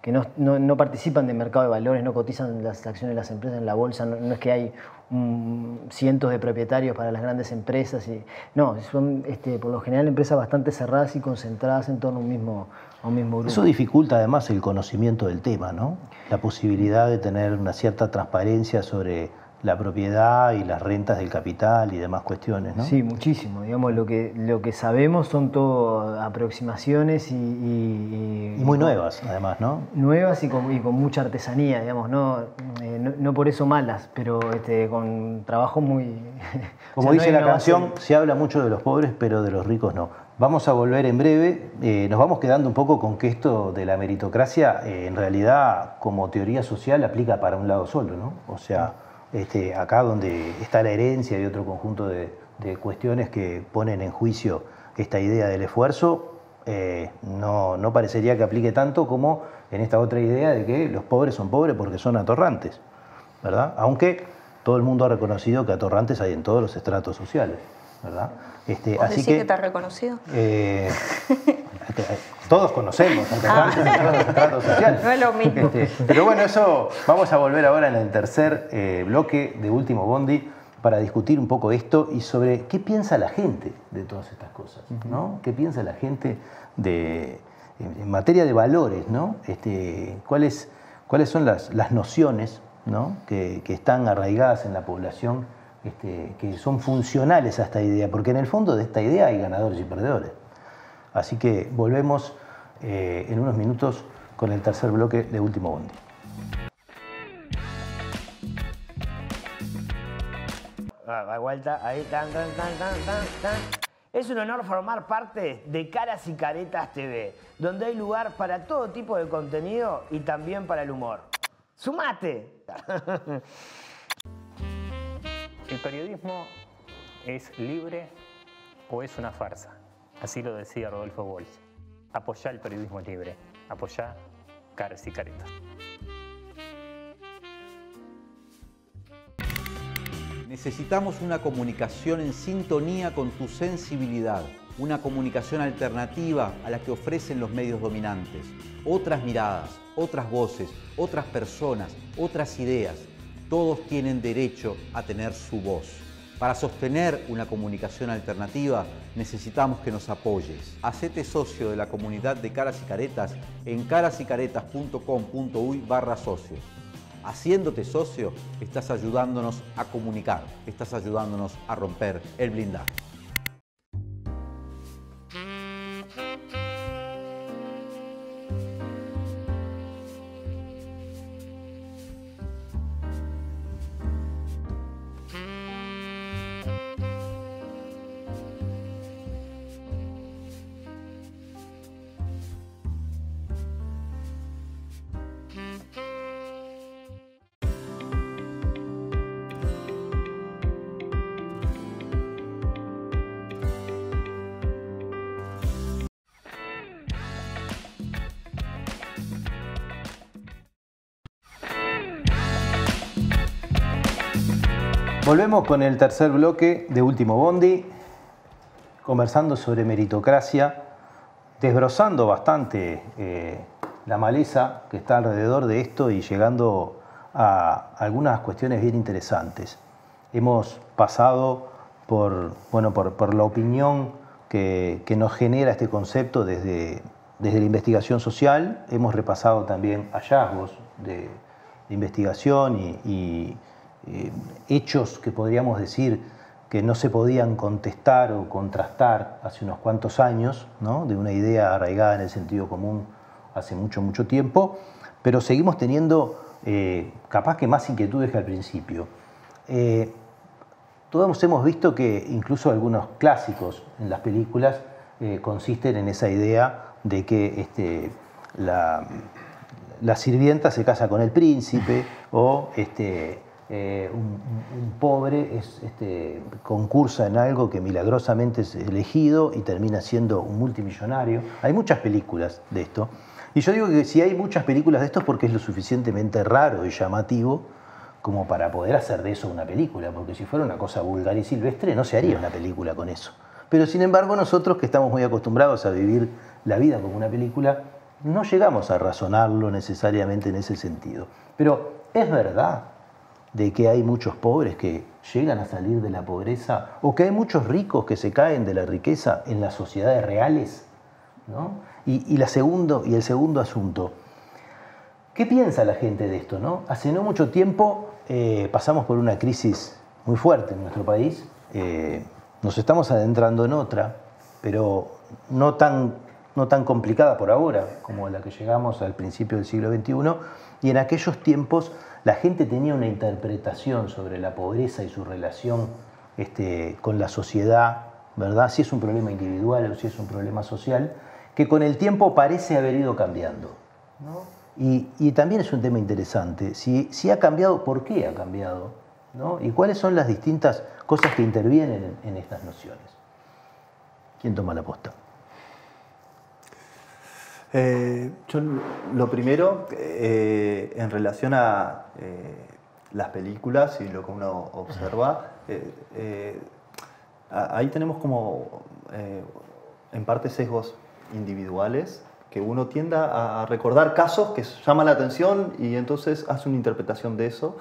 que no, no, participan del mercado de valores, no cotizan las acciones de las empresas en la bolsa, no, es que hay cientos de propietarios para las grandes empresas. Y, no, son este, por lo general empresas bastante cerradas y concentradas en torno a un mismo, a un mismo grupo. Eso dificulta además el conocimiento del tema, ¿no? La posibilidad de tener una cierta transparencia sobre la propiedad y las rentas del capital y demás cuestiones, ¿no? Sí, muchísimo. Digamos, lo que, lo que sabemos son todo aproximaciones y... Y, muy nuevas, además, ¿no? Nuevas y con, mucha artesanía, digamos, no, eh, no, por eso malas, pero este, con trabajo muy... [LAUGHS] Como dice la canción, se habla mucho de los pobres, pero de los ricos no. Vamos a volver en breve. Eh, nos vamos quedando un poco con que esto de la meritocracia, eh, en realidad, como teoría social, aplica para un lado solo, ¿no? O sea este, acá donde está la herencia y otro conjunto de, cuestiones que ponen en juicio esta idea del esfuerzo, eh, no, no, parecería que aplique tanto como en esta otra idea de que los pobres son pobres porque son atorrantes, ¿verdad? Aunque todo el mundo ha reconocido que atorrantes hay en todos los estratos sociales, ¿verdad? Este, así que, te has reconocido? Eh, [LAUGHS] todos conocemos ah. No es lo mismo. Este, pero bueno, eso vamos a volver ahora en el tercer eh, bloque de Último Bondi para discutir un poco esto y sobre qué piensa la gente de todas estas cosas, ¿no? ¿Qué piensa la gente de, en materia de valores, ¿no? Este, ¿cuáles, ¿Cuáles son las, las nociones ¿no? que, que, están arraigadas en la población, este, que son funcionales a esta idea? Porque en el fondo de esta idea hay ganadores y perdedores. Así que volvemos eh, en unos minutos con el tercer bloque de Último Bondi. Ah, La vuelta, ahí, tan, tan, tan, tan, tan. Es un honor formar parte de Caras y Caretas TV, donde hay lugar para todo tipo de contenido y también para el humor. ¡Sumate! ¿El periodismo es libre o es una farsa? Así lo decía Rodolfo Walsh. Apoyá el periodismo libre. Apoyá caras y caretas. Necesitamos una comunicación en sintonía con tu sensibilidad, una comunicación alternativa a la que ofrecen los medios dominantes. Otras miradas, otras voces, otras personas, otras ideas. Todos tienen derecho a tener su voz. Para sostener una comunicación alternativa necesitamos que nos apoyes. Hacete socio de la comunidad de Caras y Caretas en carasycaretas.com.uy barra socio. Haciéndote socio, estás ayudándonos a comunicar, estás ayudándonos a romper el blindaje. Volvemos con el tercer bloque de Último Bondi, conversando sobre meritocracia, desbrozando bastante eh, la maleza que está alrededor de esto y llegando a algunas cuestiones bien interesantes. Hemos pasado por, bueno, por, la opinión que, nos genera este concepto desde, desde la investigación social, hemos repasado también hallazgos de, investigación y eh, hechos que podríamos decir que no se podían contestar o contrastar hace unos cuantos años, de una idea arraigada en el sentido común hace mucho, mucho tiempo, pero seguimos teniendo eh, capaz que más inquietudes que al principio. Eh, todos hemos visto que incluso algunos clásicos en las películas consisten en esa idea de que este, la, la, sirvienta se casa con el príncipe o este, eh, un, pobre es, este, concursa en algo que milagrosamente es elegido y termina siendo un multimillonario. Hay muchas películas de esto. Y yo digo que si hay muchas películas de esto es porque es lo suficientemente raro y llamativo como para poder hacer de eso una película, porque si fuera una cosa vulgar y silvestre no se haría una película con eso. Pero sin embargo nosotros que estamos muy acostumbrados a vivir la vida como una película, no llegamos a razonarlo necesariamente en ese sentido. Pero es verdad de que hay muchos pobres que llegan a salir de la pobreza o que hay muchos ricos que se caen de la riqueza en las sociedades reales. Y, la segundo, y el segundo asunto, ¿qué piensa la gente de esto? No? Hace no mucho tiempo eh, pasamos por una crisis muy fuerte en nuestro país, eh, nos estamos adentrando en otra, pero no tan, no tan complicada por ahora como la que llegamos al principio del siglo XXI, y en aquellos tiempos la gente tenía una interpretación sobre la pobreza y su relación este, con la sociedad, ¿verdad? Si es un problema individual o si es un problema social, que con el tiempo parece haber ido cambiando. Y, también es un tema interesante. Si, si, ha cambiado, ¿por qué ha cambiado? ¿Y cuáles son las distintas cosas que intervienen en estas nociones? ¿Quién toma la posta? Eh, yo lo primero, eh, en relación a eh, las películas y lo que uno observa, ahí tenemos como en parte sesgos individuales que uno tienda a recordar casos que llaman la atención y entonces hace una interpretación de eso.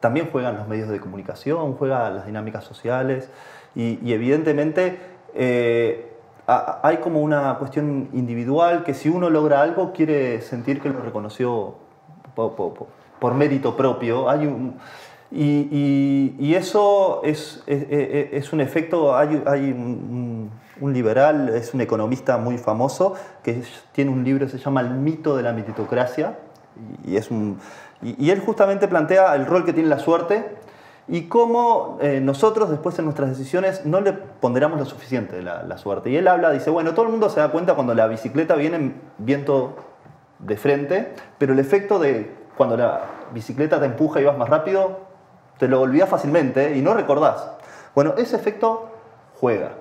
también juegan los medios de comunicación, juegan las dinámicas sociales y, y evidentemente hay como una cuestión individual que si uno logra algo quiere sentir que lo reconoció por, mérito propio. Hay un, y, eso es, es, un efecto, hay, un, liberal, es un economista muy famoso que tiene un libro se llama El mito de la meritocracia y, es un, y él justamente plantea el rol que tiene la suerte y cómo eh, nosotros después en nuestras decisiones no le ponderamos lo suficiente la, suerte. Y él habla, dice, bueno, todo el mundo se da cuenta cuando la bicicleta viene en viento de frente, pero el efecto de cuando la bicicleta te empuja y vas más rápido, te lo olvidas fácilmente y no recordás. Bueno, ese efecto juega.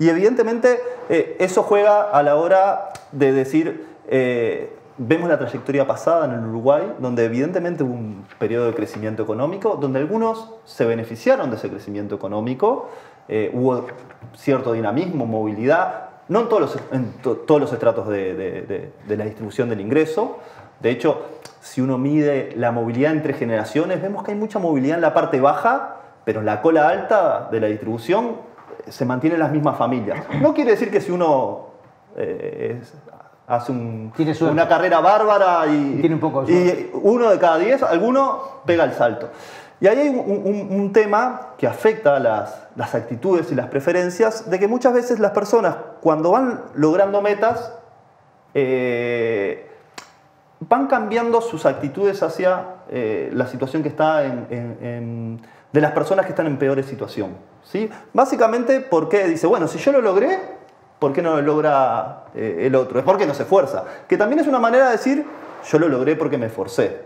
Y evidentemente eh, eso juega a la hora de decir, eh, vemos la trayectoria pasada en el Uruguay, donde evidentemente hubo un periodo de crecimiento económico, donde algunos se beneficiaron de ese crecimiento económico, eh, hubo cierto dinamismo, movilidad, no en todos los, todos los estratos de, de, la distribución del ingreso. De hecho, si uno mide la movilidad entre generaciones, vemos que hay mucha movilidad en la parte baja, pero en la cola alta de la distribución se mantienen las mismas familias. No quiere decir que si uno eh, hace un, una carrera bárbara y, Tiene un poco y uno de cada diez, alguno pega el salto. Y ahí hay un, un, un tema que afecta a las, las, actitudes y las preferencias, de que muchas veces las personas cuando van logrando metas, eh, van cambiando sus actitudes hacia eh, la situación que está en, en, en, de las personas que están en peores situación. ¿sí? Básicamente porque dice, bueno, si yo lo logré, ¿por qué no lo logra eh, el otro? Es porque no se esfuerza. Que también es una manera de decir, yo lo logré porque me esforcé.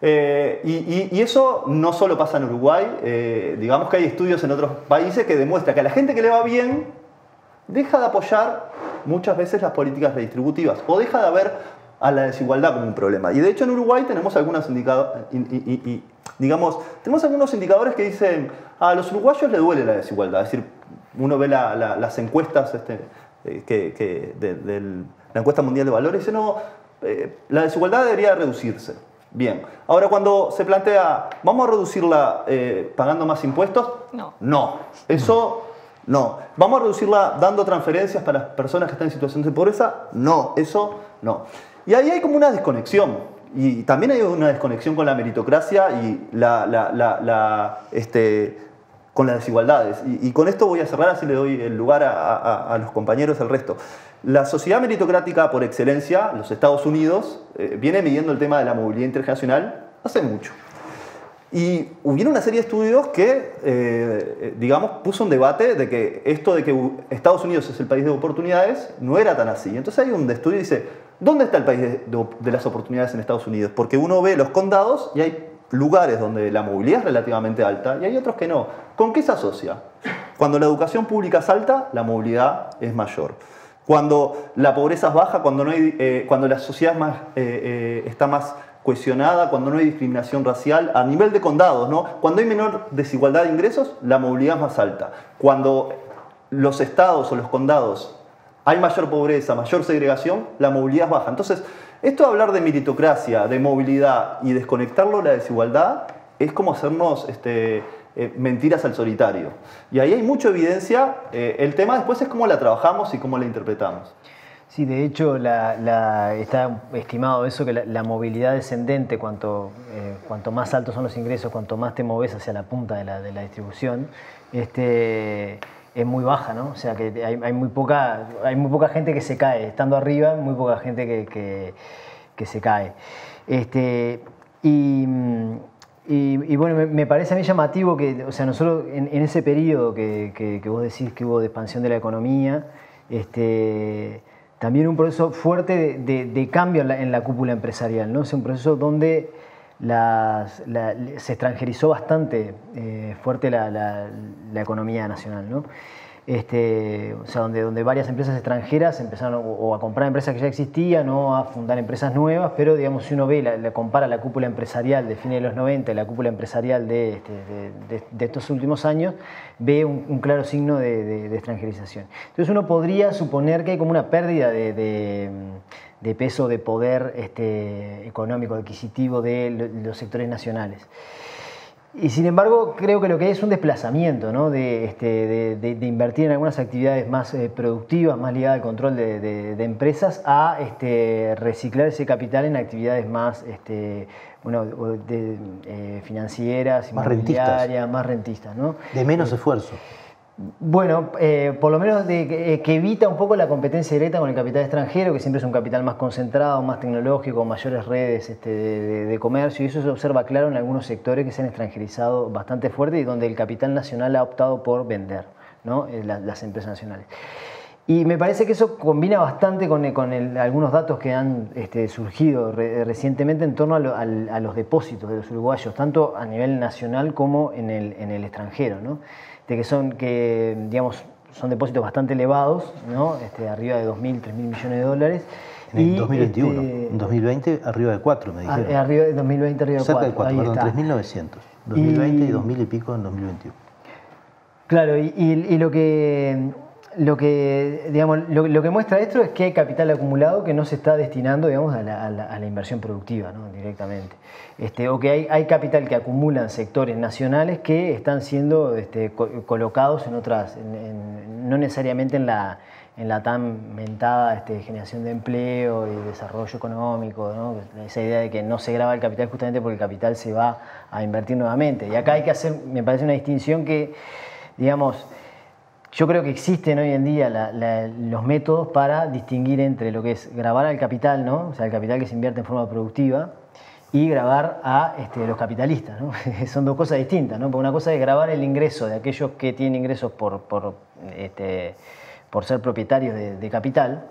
Eh, y, y, y, eso no solo pasa en Uruguay, eh, digamos que hay estudios en otros países que demuestran que a la gente que le va bien deja de apoyar muchas veces las políticas redistributivas o deja de ver a la desigualdad como un problema. Y de hecho en Uruguay tenemos algunos indicadores, digamos, tenemos algunos indicadores que dicen a los uruguayos le duele la desigualdad, es decir, uno ve la, la, las encuestas este, eh, que, que de, de, la encuesta mundial de valores y dice no, eh, la desigualdad debería reducirse. Bien, ahora cuando se plantea, ¿vamos a reducirla eh, pagando más impuestos? No. No, eso no. ¿Vamos a reducirla dando transferencias para las personas que están en situación de pobreza? No, eso no. Y ahí hay como una desconexión. Y también hay una desconexión con la meritocracia y la, la, la, la este, con las desigualdades. Y, con esto voy a cerrar, así le doy el lugar a, los compañeros, al resto. La sociedad meritocrática por excelencia, los Estados Unidos, eh, viene midiendo el tema de la movilidad intergeneracional hace mucho. Y hubo una serie de estudios que, eh, digamos, puso un debate de que esto de que Estados Unidos es el país de oportunidades no era tan así. Entonces hay un estudio que dice, ¿dónde está el país de, de las oportunidades en Estados Unidos? Porque uno ve los condados y hay lugares donde la movilidad es relativamente alta y hay otros que no. ¿Con qué se asocia? Cuando la educación pública es alta, la movilidad es mayor. Cuando la pobreza es baja, cuando, no hay, eh, cuando la sociedad eh, eh, está más cohesionada, cuando no hay discriminación racial, a nivel de condados, ¿no? cuando hay menor desigualdad de ingresos, la movilidad es más alta. Cuando los estados o los condados hay mayor pobreza, mayor segregación, la movilidad es baja. Entonces, esto de hablar de meritocracia, de movilidad y desconectarlo de la desigualdad es como hacernos este, eh, mentiras al solitario. Y ahí hay mucha evidencia. Eh, el tema después es cómo la trabajamos y cómo la interpretamos. Sí, de hecho está estimado eso, que la, movilidad descendente, cuanto, eh, cuanto más altos son los ingresos, cuanto más te moves hacia la punta de la, de la distribución, este, es muy baja, ¿no? O sea que hay, muy poca, hay muy poca gente que se cae, estando arriba, muy poca gente que, que, se cae. Este, y, y, bueno, me, parece a mí llamativo que, o sea, nosotros en, ese periodo que, que, vos decís que hubo de expansión de la economía, este, también un proceso fuerte de cambio en la, en la, cúpula empresarial, ¿no? Es un proceso donde la, se extranjerizó bastante eh, fuerte la, la, economía nacional, ¿no? Este, o sea, donde, varias empresas extranjeras empezaron o, a comprar empresas que ya existían o a fundar empresas nuevas, pero digamos, si uno ve, la, compara la cúpula empresarial de fines de los 90 y la cúpula empresarial de, este, de, estos últimos años, ve un, claro signo de, extranjerización. Entonces uno podría suponer que hay como una pérdida de, de peso, de poder este, económico, adquisitivo de los sectores nacionales. Y sin embargo, creo que lo que hay es un desplazamiento ¿no? de, este, de, de, de, invertir en algunas actividades más eh, productivas, más ligadas al control de, empresas, a este, reciclar ese capital en actividades más este, bueno, eh, financieras, más rentistas. más rentistas. ¿no? De menos esfuerzo. Bueno, eh, por lo menos eh, que evita un poco la competencia directa con el capital extranjero, que siempre es un capital más concentrado, más tecnológico, mayores redes este, de, comercio, y eso se observa claro en algunos sectores que se han extranjerizado bastante fuerte y donde el capital nacional ha optado por vender ¿no? Eh, las empresas nacionales. Y me parece que eso combina bastante con, algunos datos que han este, surgido recientemente en torno a, los depósitos de los uruguayos, tanto a nivel nacional como en el, en el extranjero. ¿no? De que son, que, digamos, son depósitos bastante elevados, ¿no? este, arriba de 2.000, 3.000 millones de dólares. En 2021, este, en 2020 arriba de 4, me dijeron. Arriba de 2020 arriba de 4. Cerca de 4, perdón, 3.900. 2020 y, 2.000 y pico en 2021. Claro, y, y lo que lo que, digamos, lo, que muestra esto es que hay capital acumulado que no se está destinando digamos, a, la, inversión productiva ¿no? directamente. Este, o que hay, hay, capital que acumulan sectores nacionales que están siendo este, colocados en otras, no necesariamente en la, en la tan mentada este, generación de empleo y desarrollo económico, ¿no? esa idea de que no se graba el capital justamente porque el capital se va a invertir nuevamente. Y acá hay que hacer, me parece una distinción que, digamos, yo creo que existen hoy en día los métodos para distinguir entre lo que es grabar al capital, ¿no? o sea, el capital que se invierte en forma productiva, y grabar a este, los capitalistas. ¿no? [LAUGHS] Son dos cosas distintas. ¿no? Porque una cosa es grabar el ingreso de aquellos que tienen ingresos por, por, este, por ser propietarios de, capital,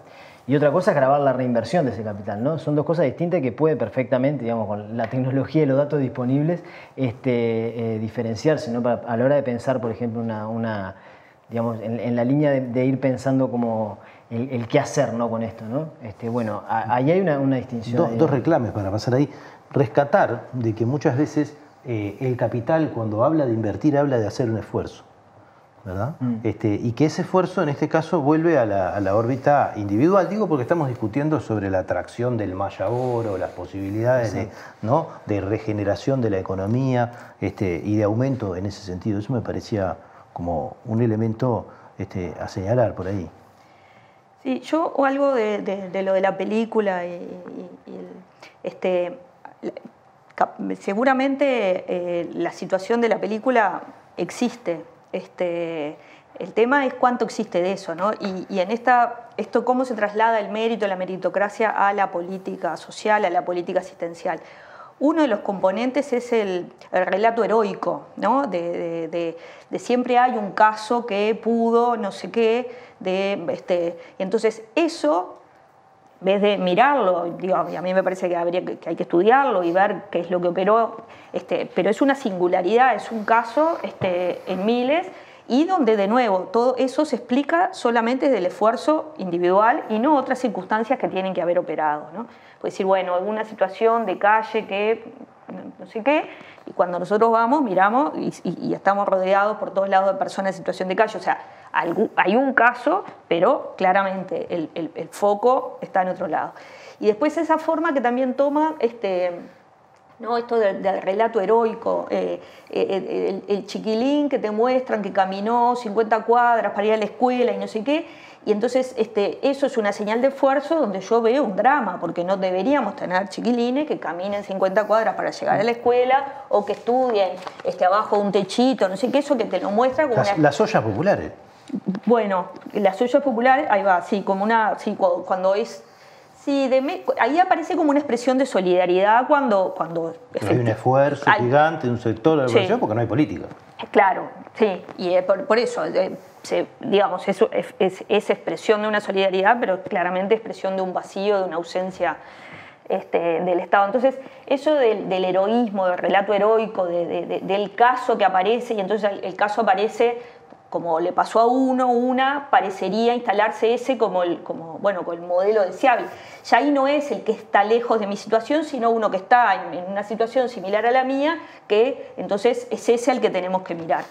y otra cosa es grabar la reinversión de ese capital. ¿no? Son dos cosas distintas que puede perfectamente, digamos, con la tecnología y los datos disponibles, este, eh, diferenciarse ¿no? a la hora de pensar, por ejemplo, una, una digamos, en, la línea de, ir pensando como el, qué hacer ¿no? con esto. ¿no? Este, bueno, ahí hay una, distinción. dos reclames para pasar ahí. Rescatar de que muchas veces eh, el capital cuando habla de invertir habla de hacer un esfuerzo. ¿verdad? Mm. Este, y que ese esfuerzo en este caso vuelve a la, órbita individual, digo porque estamos discutiendo sobre la atracción del maya oro, las posibilidades de, ¿no? de regeneración de la economía este, y de aumento en ese sentido. Eso me parecía como un elemento este, a señalar por ahí. Sí, yo o algo de, lo de la película y, este, seguramente eh, la situación de la película existe. Este, el tema es cuánto existe de eso, ¿no? Y, en esta, esto cómo se traslada el mérito, la meritocracia a la política social, a la política asistencial. Uno de los componentes es el, relato heroico, ¿no? De, siempre hay un caso que pudo, no sé qué, de, este, entonces eso, en vez de mirarlo, digo, a mí me parece que, habría, que hay que estudiarlo y ver qué es lo que operó, este, pero es una singularidad, es un caso este, en miles, y donde de nuevo todo eso se explica solamente del esfuerzo individual y no otras circunstancias que tienen que haber operado. ¿no? Puede decir, bueno, alguna situación de calle que no sé qué, y cuando nosotros vamos, miramos y, estamos rodeados por todos lados de personas en situación de calle. O sea, hay un caso, pero claramente el, foco está en otro lado. Y después esa forma que también toma este, ¿no? esto del, relato heroico, eh, eh, el, chiquilín que te muestran que caminó 50 cuadras para ir a la escuela y no sé qué, y entonces este, eso es una señal de esfuerzo donde yo veo un drama, porque no deberíamos tener chiquilines que caminen 50 cuadras para llegar a la escuela o que estudien este, abajo de un techito, no sé qué, eso que te lo muestra como las, las ollas populares. Bueno, las ollas populares, ahí va, sí, como una, sí, cuando es Sí, ahí aparece como una expresión de solidaridad cuando... cuando hay un esfuerzo gigante de un sector de la población porque no hay política. Claro, sí, y por, eso, eh, digamos, eso es, expresión de una solidaridad, pero claramente expresión de un vacío, de una ausencia este, del Estado. Entonces, eso del, heroísmo, del relato heroico, del caso que aparece, y entonces el caso aparece como le pasó a uno, una, parecería instalarse ese como el, como, bueno, el modelo deseable. Ya ahí no es el que está lejos de mi situación, sino uno que está en, una situación similar a la mía, que entonces es ese al que tenemos que mirar.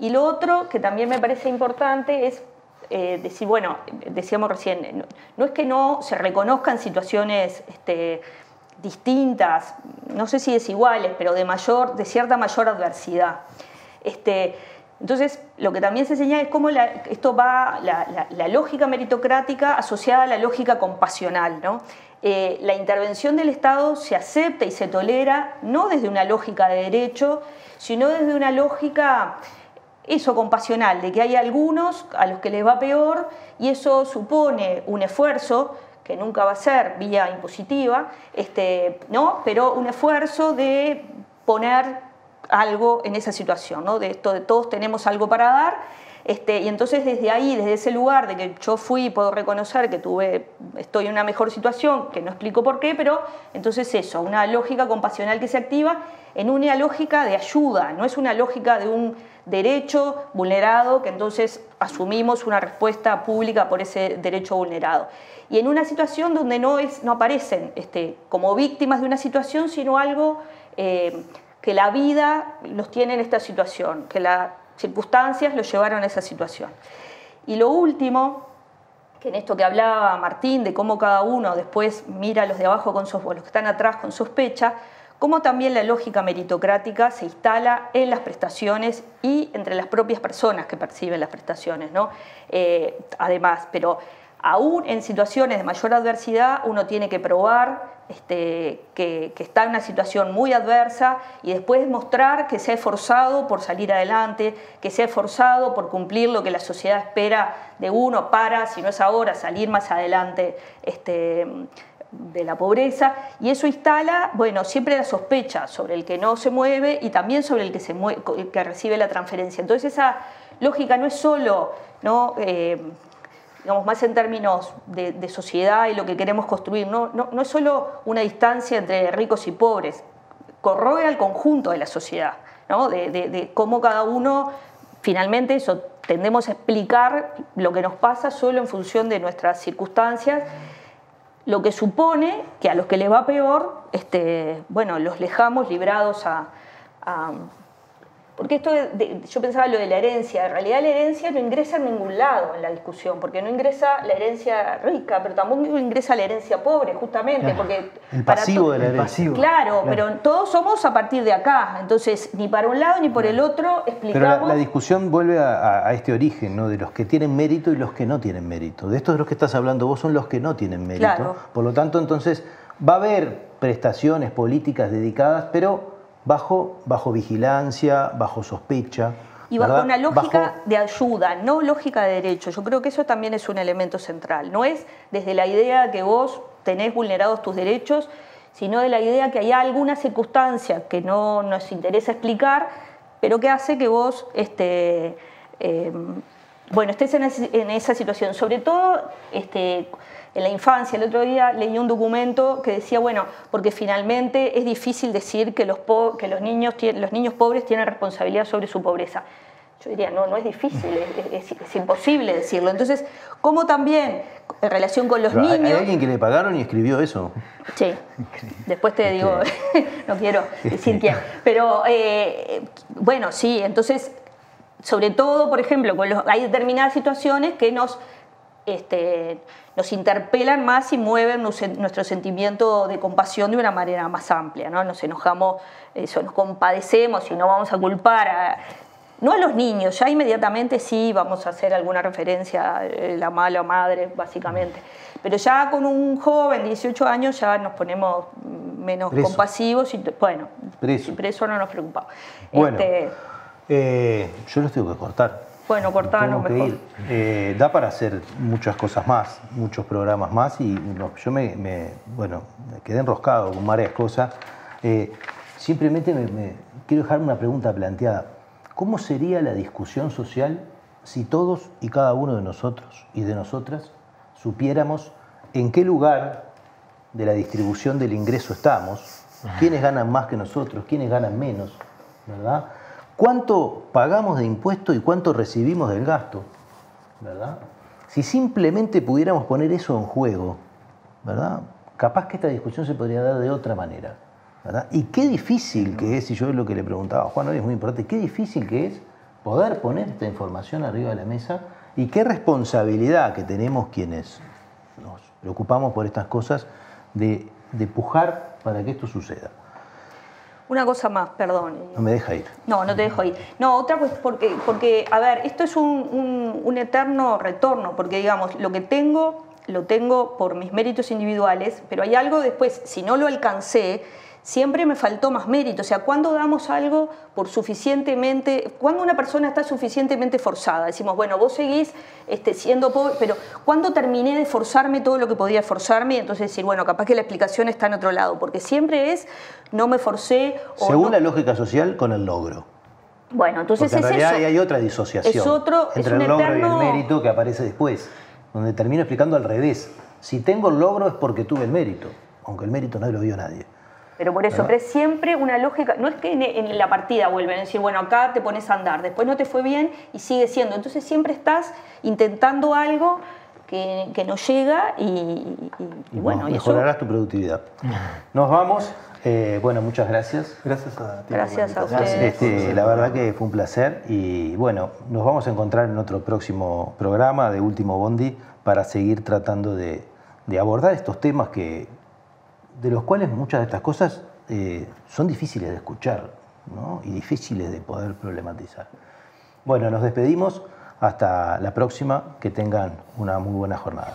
Y lo otro que también me parece importante es eh, decir, bueno, decíamos recién, no, es que no se reconozcan situaciones este, distintas, no sé si desiguales, pero de, mayor, de cierta mayor adversidad. Este, entonces, lo que también se señala es cómo esto va, la, lógica meritocrática asociada a la lógica compasional. ¿no? Eh, la intervención del Estado se acepta y se tolera no desde una lógica de derecho, sino desde una lógica eso compasional, de que hay algunos a los que les va peor y eso supone un esfuerzo que nunca va a ser vía impositiva, este, ¿no? pero un esfuerzo de poner algo en esa situación, ¿no? de de todos tenemos algo para dar este, y entonces desde ahí, desde ese lugar de que yo fui puedo reconocer que tuve, estoy en una mejor situación, que no explico por qué, pero entonces eso, una lógica compasional que se activa en una lógica de ayuda, no es una lógica de un derecho vulnerado que entonces asumimos una respuesta pública por ese derecho vulnerado. Y en una situación donde no, es, no aparecen este, como víctimas de una situación, sino algo eh, que la vida los tiene en esta situación, que la circunstancias lo llevaron a esa situación. Y lo último, que en esto que hablaba Martín, de cómo cada uno después mira a los de abajo con los que están atrás con sospecha, cómo también la lógica meritocrática se instala en las prestaciones y entre las propias personas que perciben las prestaciones, ¿no? Eh, además, pero aún en situaciones de mayor adversidad uno tiene que probar este, que, está en una situación muy adversa y después mostrar que se ha esforzado por salir adelante, que se ha esforzado por cumplir lo que la sociedad espera de uno para, si no es ahora, salir más adelante este, de la pobreza. Y eso instala, bueno, siempre la sospecha sobre el que no se mueve y también sobre el que, se que recibe la transferencia. Entonces esa lógica no es solo... ¿no? Eh, digamos, más en términos de, sociedad y lo que queremos construir. No, no, es solo una distancia entre ricos y pobres, corroe al conjunto de la sociedad, ¿no? de, cómo cada uno, finalmente, eso tendemos a explicar lo que nos pasa solo en función de nuestras circunstancias, lo que supone que a los que les va peor, este, bueno, los dejamos librados a porque esto, yo pensaba lo de la herencia, en realidad la herencia no ingresa en ningún lado en la discusión, porque no ingresa la herencia rica, pero tampoco ingresa la herencia pobre, justamente, porque... El pasivo de la herencia. Claro, pero todos somos a partir de acá, entonces ni para un lado ni por el otro explicamos... Pero la, discusión vuelve a, este origen, ¿no? De los que tienen mérito y los que no tienen mérito. De estos de los que estás hablando vos son los que no tienen mérito. Por lo tanto, entonces, va a haber prestaciones políticas dedicadas, pero bajo, bajo vigilancia, bajo sospecha. Y bajo una lógica de ayuda, no lógica de derecho. Yo creo que eso también es un elemento central. No es desde la idea que vos tenés vulnerados tus derechos, sino de la idea que hay alguna circunstancia que no nos interesa explicar, pero que hace que vos este, eh, bueno, estés en, en, esa situación. Sobre todo este, en la infancia. El otro día leí un documento que decía, bueno, porque finalmente es difícil decir que los, que los, niños, los niños pobres tienen responsabilidad sobre su pobreza. Yo diría, no, no es difícil, es, imposible decirlo. Entonces, ¿cómo también en relación con los niños... Hay alguien que le pagaron y escribió eso. Sí, después te digo, [LAUGHS] no quiero decir quién. Pero eh, bueno, sí, entonces, sobre todo, por ejemplo, hay determinadas situaciones que nos este, nos interpelan más y mueven nuestro sentimiento de compasión de una manera más amplia. ¿no? Nos enojamos, eso, nos compadecemos y no vamos a culpar a, no a los niños, ya inmediatamente sí vamos a hacer alguna referencia a la mala madre, básicamente. Pero ya con un joven de 18 años ya nos ponemos menos compasivos y, bueno, preso. no nos preocupamos. Bueno, este, eh, yo los tengo que cortar. Bueno, cortanos mejor. Eh, da para hacer muchas cosas más, muchos programas más y yo me, bueno, me quedé enroscado con varias cosas. Eh, simplemente me, quiero dejar una pregunta planteada. ¿Cómo sería la discusión social si todos y cada uno de nosotros y de nosotras supiéramos en qué lugar de la distribución del ingreso estamos, quiénes ganan más que nosotros, quiénes ganan menos, ¿verdad? Cuánto pagamos de impuesto y cuánto recibimos del gasto, ¿verdad? Si simplemente pudiéramos poner eso en juego, ¿verdad? Capaz que esta discusión se podría dar de otra manera, ¿verdad? Y qué difícil que es, y yo es lo que le preguntaba a Juan hoy es muy importante, qué difícil que es poder poner esta información arriba de la mesa y qué responsabilidad que tenemos quienes nos preocupamos por estas cosas de, de pujar para que esto suceda. Una cosa más, perdón. No me deja ir. No, no te dejo ir. No, otra pues porque, porque a ver, esto es un, un, eterno retorno, porque digamos, lo que tengo, lo tengo por mis méritos individuales, pero hay algo después, si no lo alcancé, siempre me faltó más mérito. O sea, ¿cuándo damos algo por suficientemente, cuando una persona está suficientemente forzada? Decimos, bueno, vos seguís este, siendo pobre, pero ¿cuándo terminé de forzarme todo lo que podía forzarme? Entonces decir, bueno, capaz que la explicación está en otro lado, porque siempre es, no me forcé. O Según la lógica social, con el logro. Bueno, entonces Porque en es realidad eso. hay otra disociación Es otro- entre es un el logro eterno- y el mérito que aparece después, donde termino explicando al revés. Si tengo el logro es porque tuve el mérito, aunque el mérito no lo vio nadie. Pero por eso, pero es siempre una lógica, no es que en, en la partida vuelven a decir, bueno, acá te pones a andar, después no te fue bien y sigue siendo. Entonces siempre estás intentando algo que, que no llega y, y- y Y bueno, no, y eso, mejorarás tu productividad. Nos vamos. Eh, bueno, muchas gracias. Gracias a ti. Gracias a ustedes. Este, la verdad que fue un placer y bueno, nos vamos a encontrar en otro próximo programa de Último Bondi para seguir tratando de, de abordar estos temas que, de los cuales muchas de estas cosas eh, son difíciles de escuchar ¿no? y difíciles de poder problematizar. Bueno, nos despedimos. Hasta la próxima. Que tengan una muy buena jornada.